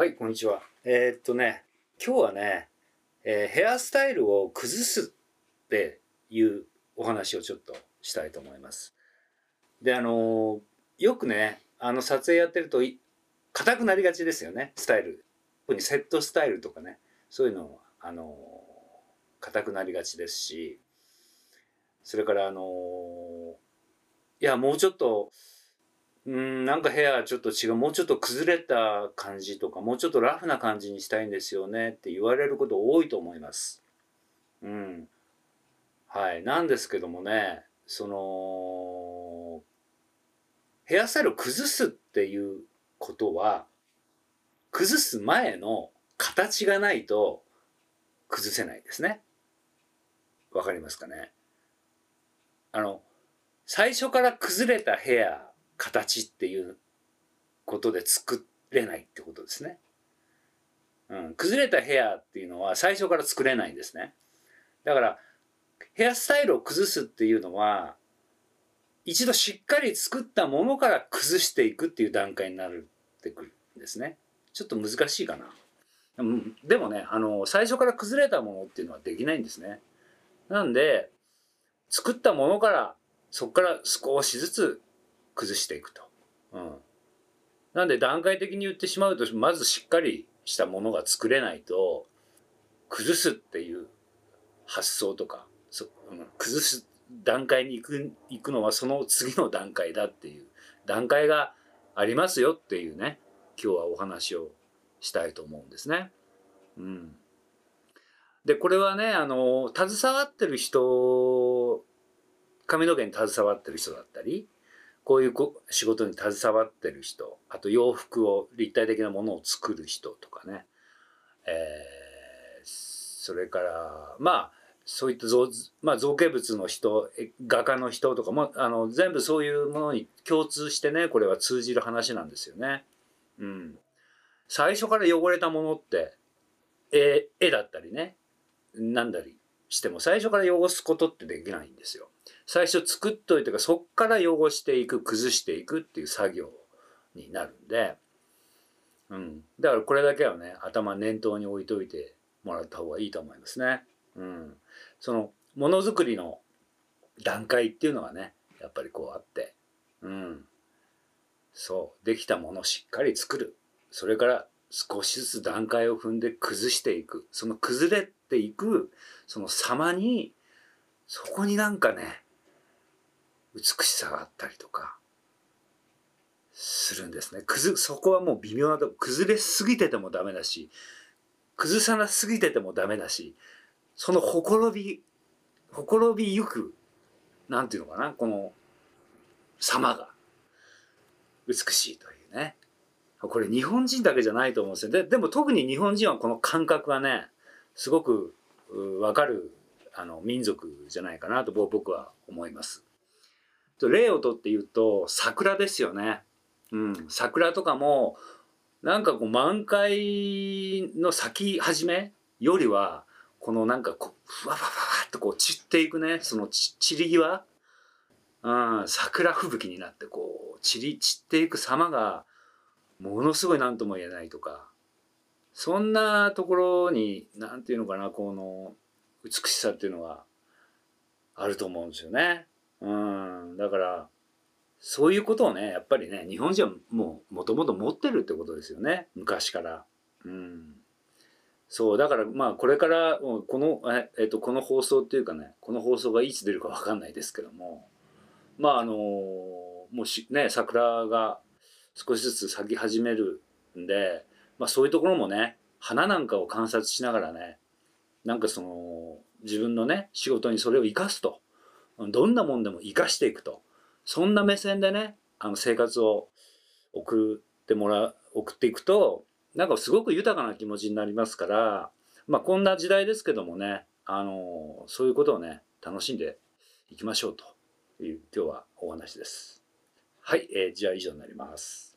はい、こんにちは。えーっとね、今日はね、えーヘアスタイルを崩すっていうお話をちょっとしたいと思います。で、あのーよくね、あの撮影やってると硬くなりがちですよね、スタイル。特にセットスタイルとかね、そういうの、あのー硬くなりがちですし、それからあのーいや、もうちょっと、うん、なんかヘアちょっと違う、もうちょっと崩れた感じとか、もうちょっとラフな感じにしたいんですよねって言われること多いと思います。うん。はい。なんですけどもね、その、ヘアスタイルを崩すっていうことは、崩す前の形がないと崩せないですね。わかりますかね？あの、最初から崩れたヘア、形っていうことで作れないってことですね。うん、崩れたヘアっていうのは最初から作れないんですね。だから、ヘアスタイルを崩すっていうのは、一度しっかり作ったものから崩していくっていう段階になるってくるんですね。ちょっと難しいかな。でもね、あの、最初から崩れたものっていうのはできないんですね。なんで、作ったものから、そこから少しずつ崩していくと。うん。なんで段階的に言ってしまうと、まずしっかりしたものが作れないと、崩すっていう発想とか、そうん、崩す段階に行く、行くのはその次の段階だっていう段階がありますよっていうね、今日はお話をしたいと思うんですね。うん。で、これはね、あの、携わってる人、髪の毛に携わってる人だったり、こういう仕事に携わってる人、あと洋服を、立体的なものを作る人とかね、えーそれから、まあ、そういった造まあ、造形物の人、画家の人とかも、あの、全部そういうものに共通してね、これは通じる話なんですよね。うん。最初から汚れたものって、絵、絵だったりね、なんだりしても、最初から汚すことってできないんですよ。最初作っといてからそっから汚していく崩していくっていう作業になるんで、うん、だからこれだけはね頭念頭に置いといてもらった方がいいと思いますね。うん、そのものづくりの段階っていうのがねやっぱりこうあって、うん、そう。できたものをしっかり作る。それから少しずつ段階を踏んで崩していく。その崩れていくその様にそこになんかね美しさがあったりとかするんですね。崩そこはもう微妙なとこ崩れすぎててもダメだし崩さなすぎててもダメだしそのほころびほころびゆくなんていうのかなこの様が美しいというね。これ日本人だけじゃないと思うんですよ。ででも特に日本人はこの感覚はねすごくうわかるあの民族じゃないかなと僕は思います。と例をとって言うと桜ですよね。うん、桜とかもなんかこう満開の咲き始めよりはこのなんかこうふわふわふわっとこう散っていくね。そのち散り際、うん、桜吹雪になってこう散り散っていく様がものすごい何とも言えないとか。そんなところに何て言うのかなこの美しさっていうのはあると思うんですよね。うん、だからそういうことをねやっぱりね日本人はもうもともと持ってるってことですよね昔から。うん、そうだからまあこれからこのえ、えっと、この放送っていうかねこの放送がいつ出るか分かんないですけどもまああのもうしね桜が少しずつ咲き始めるんで、まあ、そういうところもね花なんかを観察しながらねなんかその自分のね仕事にそれを生かすとどんなもんでも生かしていくとそんな目線でねあの生活を送ってもら送っていくとなんかすごく豊かな気持ちになりますからまあこんな時代ですけどもねあのそういうことをね楽しんでいきましょうという今日はお話です。はい、えーじゃあ以上になります。